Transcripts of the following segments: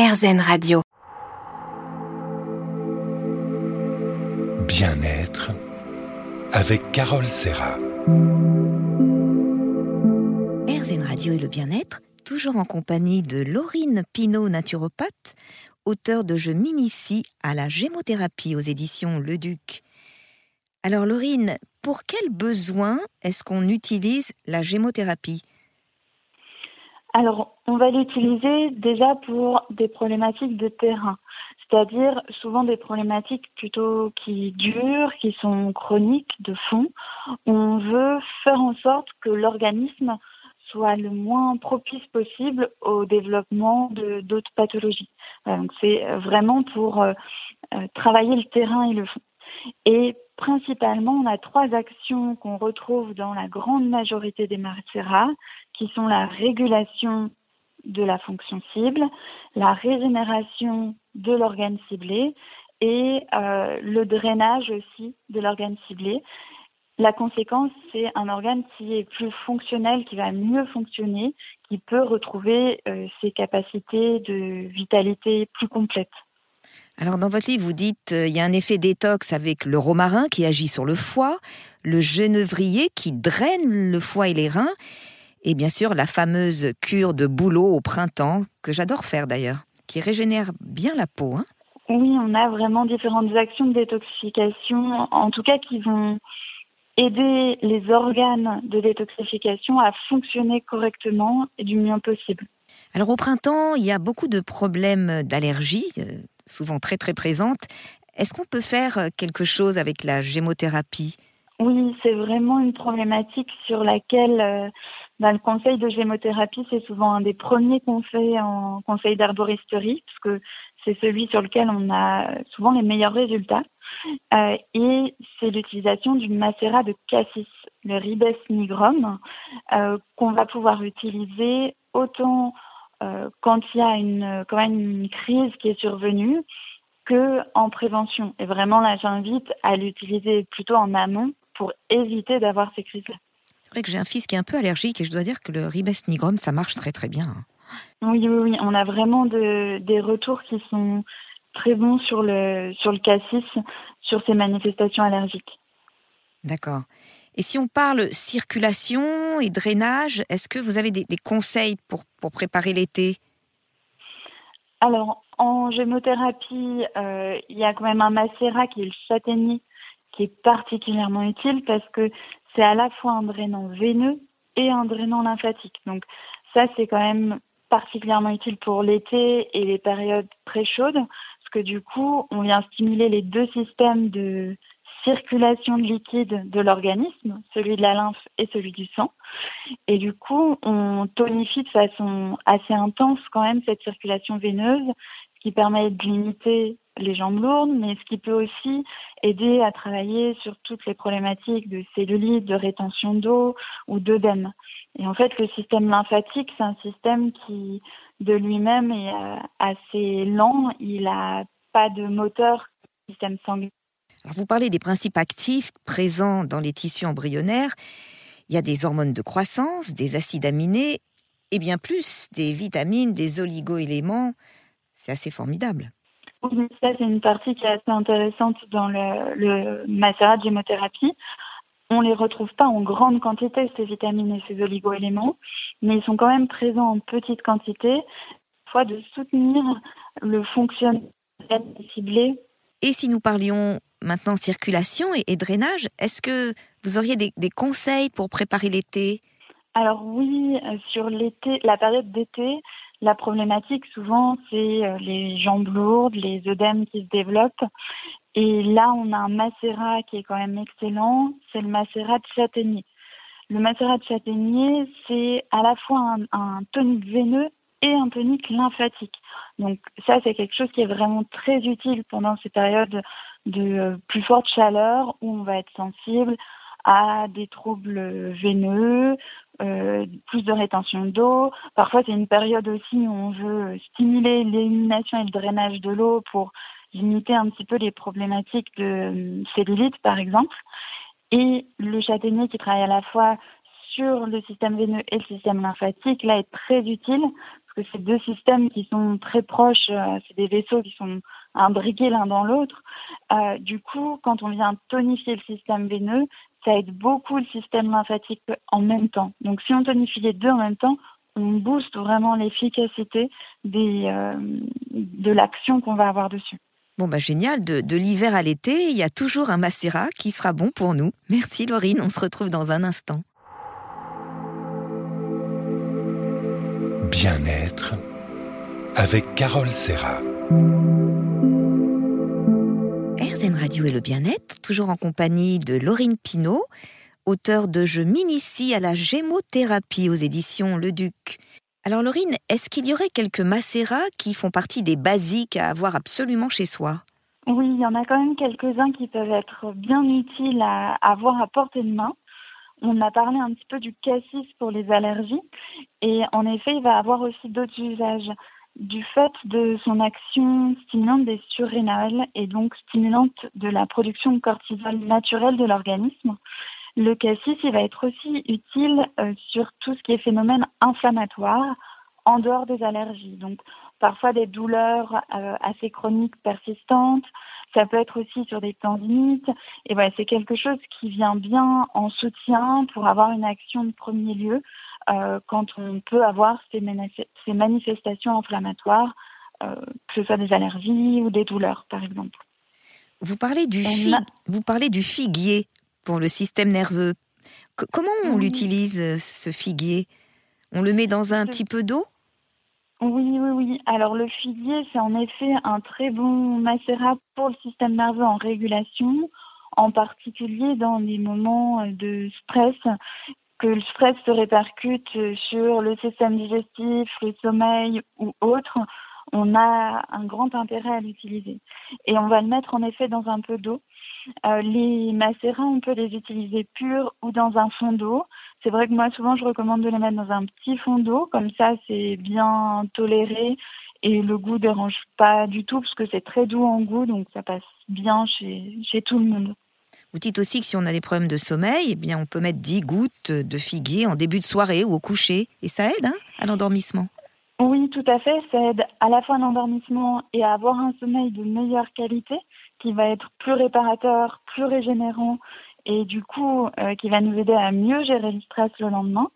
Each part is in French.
RZN Radio. Bien-être avec Carole Serra. RZN Radio et le bien-être, toujours en compagnie de Laurine Pinault, naturopathe, auteur de Je m'initie à la gémothérapie aux éditions Le Duc. Alors Laurine, pour quel besoin est-ce qu'on utilise la gémothérapie? Alors, on va l'utiliser déjà pour des problématiques de terrain, c'est-à-dire souvent des problématiques plutôt qui durent, qui sont chroniques, de fond. On veut faire en sorte que l'organisme soit le moins propice possible au développement de d'autres pathologies. donc c'est vraiment pour euh, euh, travailler le terrain et le fond. Et principalement, on a trois actions qu'on retrouve dans la grande majorité des macérats, qui sont la régulation de la fonction cible, la régénération de l'organe ciblé et euh, le drainage aussi de l'organe ciblé. La conséquence, c'est un organe qui est plus fonctionnel, qui va mieux fonctionner, qui peut retrouver euh, ses capacités de vitalité plus complètes. Alors dans votre livre, vous dites euh, il y a un effet détox avec le romarin qui agit sur le foie, le genévrier qui draine le foie et les reins, et bien sûr la fameuse cure de bouleau au printemps que j'adore faire d'ailleurs, qui régénère bien la peau. Hein. oui, on a vraiment différentes actions de détoxification, en tout cas qui vont aider les organes de détoxification à fonctionner correctement et du mieux possible. Alors au printemps, il y a beaucoup de problèmes d'allergie, euh, souvent très très présentes. Est-ce qu'on peut faire euh, quelque chose avec la gémothérapie? Oui, c'est vraiment une problématique sur laquelle euh, bah, le conseil de gémothérapie, c'est souvent un des premiers qu'on fait en conseil d'arboristerie, parce que c'est celui sur lequel on a souvent les meilleurs résultats. Euh, et c'est l'utilisation du macérat de cassis, le ribes nigrum, qu'on va pouvoir utiliser autant euh, quand il y a une, quand même une crise qui est survenue que en prévention. Et vraiment, là, j'invite à l'utiliser plutôt en amont pour éviter d'avoir ces crises-là. C'est vrai que j'ai un fils qui est un peu allergique et je dois dire que le ribes nigrum, ça marche très très bien. Oui, oui, oui. On a vraiment de, des retours qui sont très bons sur le, sur le cassis, sur ces manifestations allergiques. D'accord. Et si on parle circulation et drainage, est-ce que vous avez des, conseils pour, pour préparer l'été? Alors, en gémothérapie, euh, il y a quand même un macérat qui est le châtaignier, qui est particulièrement utile parce que c'est à la fois un drainant veineux et un drainant lymphatique. Donc ça, c'est quand même particulièrement utile pour l'été et les périodes très chaudes, parce que du coup, on vient stimuler les deux systèmes de circulation de liquide de l'organisme, celui de la lymphe et celui du sang. Et du coup, on tonifie de façon assez intense quand même cette circulation veineuse, ce qui permet de limiter les jambes lourdes, mais ce qui peut aussi aider à travailler sur toutes les problématiques de cellulite, de rétention d'eau ou d'œdème. Et en fait, le système lymphatique, c'est un système qui, de lui-même, est euh, assez lent. Il n'a pas de moteur système sanguin vous parlez des principes actifs présents dans les tissus embryonnaires. Il y a des hormones de croissance, des acides aminés et bien plus des vitamines, des oligo-éléments. C'est assez formidable. Oui, ça c'est une partie qui est assez intéressante dans le, le macérat de gémothérapie. On ne les retrouve pas en grande quantité, ces vitamines et ces oligo-éléments, mais ils sont quand même présents en petite quantité, fois de soutenir le fonctionnement ciblé. Et si nous parlions maintenant circulation et, drainage. Est-ce que vous auriez des, conseils pour préparer l'été? Alors oui, euh, sur l'été, la période d'été, la problématique souvent c'est euh, les jambes lourdes, les œdèmes qui se développent. Et là, on a un macérat qui est quand même excellent, c'est le macérat de châtaignier. Le macérat de châtaignier, c'est à la fois un, un tonique veineux et un tonique lymphatique. Donc ça, c'est quelque chose qui est vraiment très utile pendant ces périodes de euh, plus forte chaleur où on va être sensible à des troubles veineux, euh, plus de rétention d'eau. Parfois, c'est une période aussi où on veut stimuler l'élimination et le drainage de l'eau pour limiter un petit peu les problématiques de euh, cellulite, par exemple. Et le châtaignier qui travaille à la fois sur le système veineux et le système lymphatique, là, est très utile parce que c'est deux systèmes qui sont très proches, c'est des vaisseaux qui sont imbriqués l'un dans l'autre. Euh, du coup, quand on vient tonifier le système veineux, ça aide beaucoup le système lymphatique en même temps. Donc si on tonifie les deux en même temps, on booste vraiment l'efficacité des, euh, de l'action qu'on va avoir dessus. Bon, bah génial, de, de l'hiver à l'été, il y a toujours un macérat qui sera bon pour nous. Merci Laurine, on se retrouve dans un instant. Bien-être avec Carole Serra. RZN Radio et le bien-être, toujours en compagnie de Laurine Pinault, auteur de Je m'initie à la gémothérapie aux éditions Le Duc. Alors Laurine, est-ce qu'il y aurait quelques macérats qui font partie des basiques à avoir absolument chez soi? Oui, il y en a quand même quelques-uns qui peuvent être bien utiles à avoir à portée de main. On a parlé un petit peu du cassis pour les allergies et en effet, il va avoir aussi d'autres usages du fait de son action stimulante des surrénales et donc stimulante de la production de cortisol naturelle de l'organisme. Le cassis, il va être aussi utile euh, sur tout ce qui est phénomène inflammatoire en dehors des allergies. Donc, parfois des douleurs euh, assez chroniques persistantes. Ça peut être aussi sur des tendinites. Et voilà, c'est quelque chose qui vient bien en soutien pour avoir une action de premier lieu quand on peut avoir ces, ces manifestations inflammatoires, euh, que ce soit des allergies ou des douleurs, par exemple. Vous parlez du, vous parlez du figuier pour le système nerveux. comment on l'utilise, ce figuier? On le met dans un petit peu d'eau? Oui, oui, oui. Alors le figuier, c'est en effet un très bon macérat pour le système nerveux en régulation, en particulier dans les moments de stress, que le stress se répercute sur le système digestif, le sommeil ou autre. On a un grand intérêt à l'utiliser. Et on va le mettre en effet dans un peu d'eau. Euh, les macérats, on peut les utiliser purs ou dans un fond d'eau. C'est vrai que moi, souvent, je recommande de les mettre dans un petit fond d'eau. Comme ça, c'est bien toléré et le goût dérange pas du tout parce que c'est très doux en goût, donc ça passe bien chez, chez tout le monde. Vous dites aussi que si on a des problèmes de sommeil, eh bien on peut mettre 10 gouttes de figuier en début de soirée ou au coucher. Et ça aide hein, à l'endormissement? Oui, tout à fait. Ça aide à la fois à l'endormissement et à avoir un sommeil de meilleure qualité qui va être plus réparateur, plus régénérant et du coup euh, qui va nous aider à mieux gérer le stress le lendemain.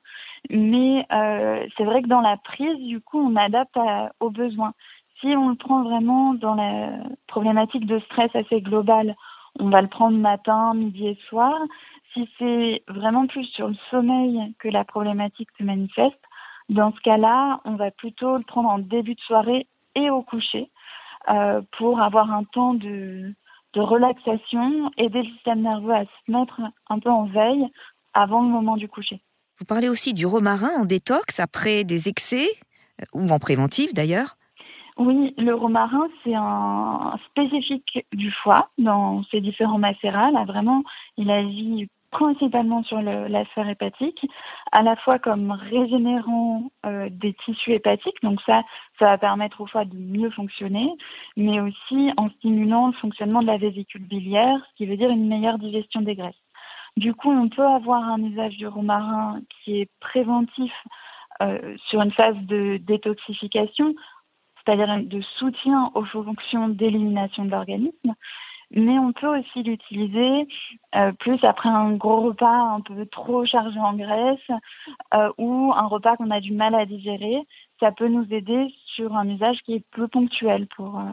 Mais euh, c'est vrai que dans la prise, du coup, on adapte aux besoins. Si on le prend vraiment dans la problématique de stress assez globale, on va le prendre matin, midi et soir. Si c'est vraiment plus sur le sommeil que la problématique se manifeste, dans ce cas-là, on va plutôt le prendre en début de soirée et au coucher euh, pour avoir un temps de, de relaxation, aider le système nerveux à se mettre un peu en veille avant le moment du coucher. Vous parlez aussi du romarin en détox après des excès, euh, ou en préventif d'ailleurs oui, le romarin, c'est un spécifique du foie dans ses différents macérats. Vraiment, il agit principalement sur la sphère hépatique, à la fois comme régénérant euh, des tissus hépatiques, donc ça, ça va permettre au foie de mieux fonctionner, mais aussi en stimulant le fonctionnement de la vésicule biliaire, ce qui veut dire une meilleure digestion des graisses. Du coup, on peut avoir un usage du romarin qui est préventif euh, sur une phase de détoxification, c'est-à-dire de soutien aux fonctions d'élimination de l'organisme, mais on peut aussi l'utiliser euh, plus après un gros repas un peu trop chargé en graisse euh, ou un repas qu'on a du mal à digérer. Ça peut nous aider sur un usage qui est plus ponctuel pour euh,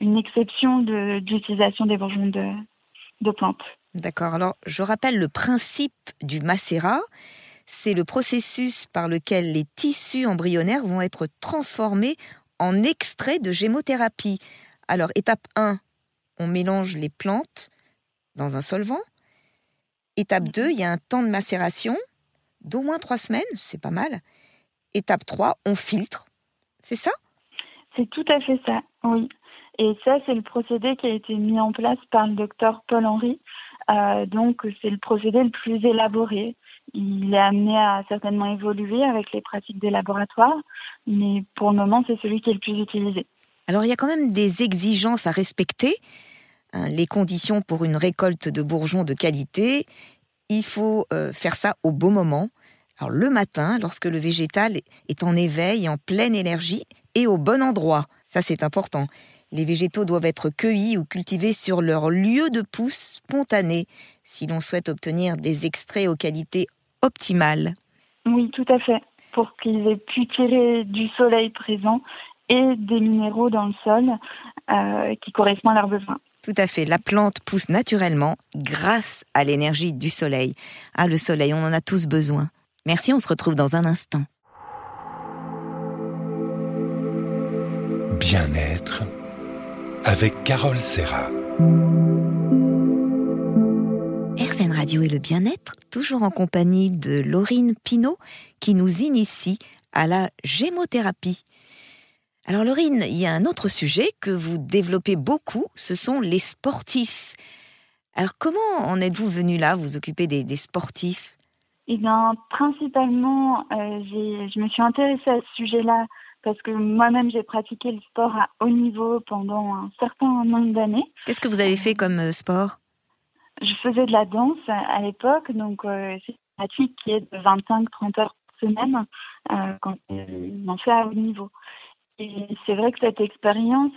une exception d'utilisation des bourgeons de, de plantes. D'accord. Alors, je rappelle le principe du macérat. C'est le processus par lequel les tissus embryonnaires vont être transformés en extrait de gémothérapie. Alors, étape 1, on mélange les plantes dans un solvant. Étape 2, il y a un temps de macération d'au moins trois semaines, c'est pas mal. Étape 3, on filtre. C'est ça? C'est tout à fait ça, oui. Et ça, c'est le procédé qui a été mis en place par le docteur Paul Henry. Euh, donc, c'est le procédé le plus élaboré. Il est amené à certainement évoluer avec les pratiques des laboratoires, mais pour le moment, c'est celui qui est le plus utilisé. Alors, il y a quand même des exigences à respecter. Hein, les conditions pour une récolte de bourgeons de qualité, il faut euh, faire ça au bon moment, Alors le matin, lorsque le végétal est en éveil, en pleine énergie et au bon endroit. Ça c'est important. Les végétaux doivent être cueillis ou cultivés sur leur lieu de pousse spontané si l'on souhaite obtenir des extraits aux qualités optimales. Oui, tout à fait. Pour qu'ils aient pu tirer du soleil présent et des minéraux dans le sol euh, qui correspondent à leurs besoins. Tout à fait. La plante pousse naturellement grâce à l'énergie du soleil. Ah, le soleil, on en a tous besoin. Merci, on se retrouve dans un instant. Bien-être avec Carole Serra. RZN Radio et le bien-être, toujours en compagnie de Laurine Pinault, qui nous initie à la gémothérapie. Alors Laurine, il y a un autre sujet que vous développez beaucoup, ce sont les sportifs. Alors comment en êtes-vous venu là, vous occuper des, sportifs? Eh bien, principalement, euh, je me suis intéressée à ce sujet-là parce que moi-même j'ai pratiqué le sport à haut niveau pendant un certain nombre d'années. Qu'est-ce que vous avez fait comme euh, sport? Je faisais de la danse à l'époque, donc euh, c'est une pratique qui est de 25-30 heures par semaine quand on en fait à haut niveau. Et c'est vrai que cette expérience,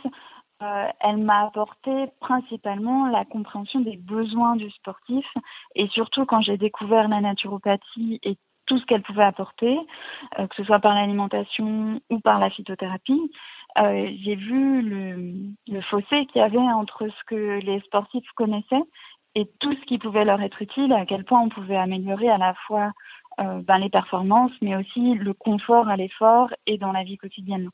euh, elle m'a apporté principalement la compréhension des besoins du sportif et surtout quand j'ai découvert la naturopathie et tout ce qu'elle pouvait apporter, euh, que ce soit par l'alimentation ou par la phytothérapie, euh, j'ai vu le, fossé qu'il y avait entre ce que les sportifs connaissaient et tout ce qui pouvait leur être utile, à quel point on pouvait améliorer à la fois ben, les performances, mais aussi le confort à l'effort et dans la vie quotidienne.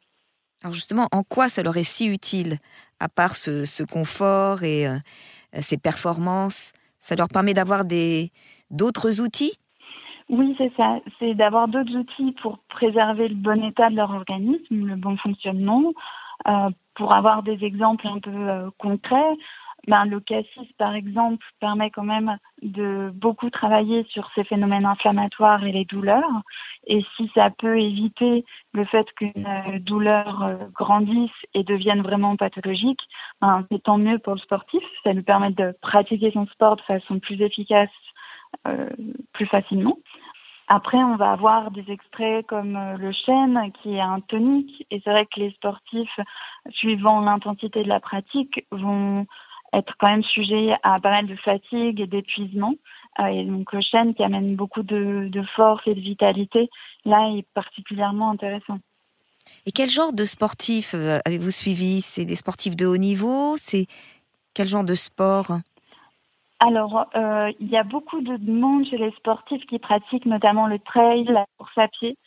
Alors justement, en quoi ça leur est si utile, à part ce, confort et euh, ces performances? Ça leur permet d'avoir d'autres outils? Oui, c'est ça. C'est d'avoir d'autres outils pour préserver le bon état de leur organisme, le bon fonctionnement. Euh, pour avoir des exemples un peu euh, concrets, ben, le cassis, par exemple, permet quand même de beaucoup travailler sur ces phénomènes inflammatoires et les douleurs. Et si ça peut éviter le fait qu'une euh, douleur euh, grandisse et devienne vraiment pathologique, ben, c'est tant mieux pour le sportif. Ça lui permet de pratiquer son sport de façon plus efficace, euh, plus facilement. Après, on va avoir des extraits comme le chêne, qui est un tonique. Et c'est vrai que les sportifs, suivant l'intensité de la pratique, vont être quand même sujet à pas mal de fatigue et d'épuisement. Euh, et donc le chêne qui amène beaucoup de, force et de vitalité, là est particulièrement intéressant. Et quel genre de sportifs euh, avez-vous suivi? C'est des sportifs de haut niveau? C'est quel genre de sport? Alors, euh, il y a beaucoup de monde chez les sportifs qui pratiquent notamment le trail, la course à pied,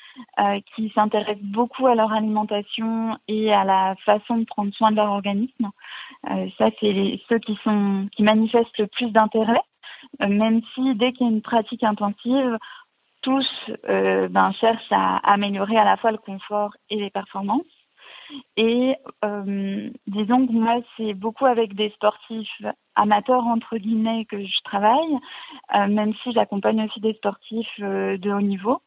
qui s'intéressent beaucoup à leur alimentation et à la façon de prendre soin de leur organisme. Euh, ça, c'est ceux qui, sont, qui manifestent le plus d'intérêt, euh, même si dès qu'il y a une pratique intensive, tous euh, ben, cherchent à améliorer à la fois le confort et les performances. Et euh, disons que moi, c'est beaucoup avec des sportifs amateurs, entre guillemets, que je travaille, euh, même si j'accompagne aussi des sportifs euh, de haut niveau.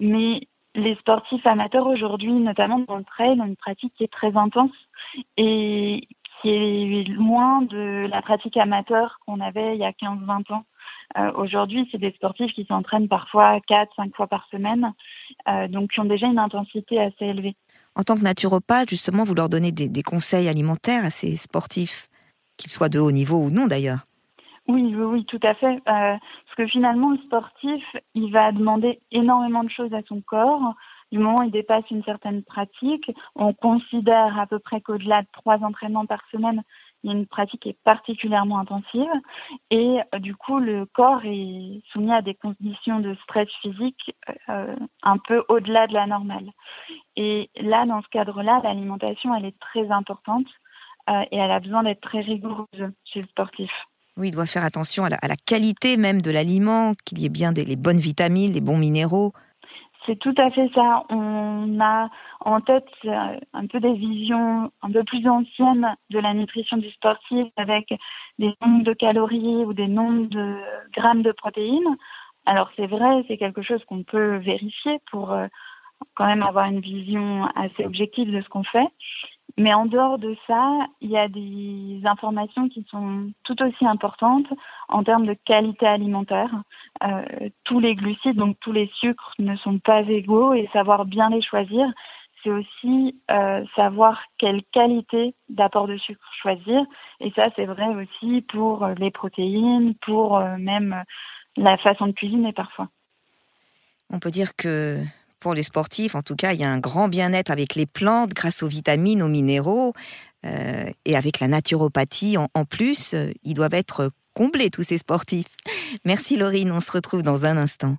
Mais les sportifs amateurs aujourd'hui, notamment dans le trail, ont une pratique qui est très intense et qui est loin de la pratique amateur qu'on avait il y a 15-20 ans. Euh, Aujourd'hui, c'est des sportifs qui s'entraînent parfois 4-5 fois par semaine, euh, donc qui ont déjà une intensité assez élevée. En tant que naturopathe, justement, vous leur donnez des, conseils alimentaires à ces sportifs, qu'ils soient de haut niveau ou non d'ailleurs oui, oui, oui, tout à fait. Euh, parce que finalement, le sportif, il va demander énormément de choses à son corps du moment où il dépasse une certaine pratique, on considère à peu près qu'au-delà de trois entraînements par semaine, il y a une pratique qui est particulièrement intensive et euh, du coup le corps est soumis à des conditions de stress physique euh, un peu au-delà de la normale. Et là, dans ce cadre-là, l'alimentation, elle est très importante euh, et elle a besoin d'être très rigoureuse chez le sportif. Oui, il doit faire attention à la, à la qualité même de l'aliment, qu'il y ait bien des, les bonnes vitamines, les bons minéraux. C'est tout à fait ça. On a en tête un peu des visions un peu plus anciennes de la nutrition du sportif avec des nombres de calories ou des nombres de grammes de protéines. Alors c'est vrai, c'est quelque chose qu'on peut vérifier pour euh, quand même avoir une vision assez objective de ce qu'on fait. Mais en dehors de ça, il y a des informations qui sont tout aussi importantes en termes de qualité alimentaire. Euh, tous les glucides, donc tous les sucres, ne sont pas égaux et savoir bien les choisir, c'est aussi euh, savoir quelle qualité d'apport de sucre choisir. Et ça, c'est vrai aussi pour les protéines, pour euh, même la façon de cuisiner parfois. On peut dire que pour les sportifs, en tout cas, il y a un grand bien-être avec les plantes grâce aux vitamines, aux minéraux. Euh, et avec la naturopathie en, plus, euh, ils doivent être comblés, tous ces sportifs. Merci Laurine, on se retrouve dans un instant.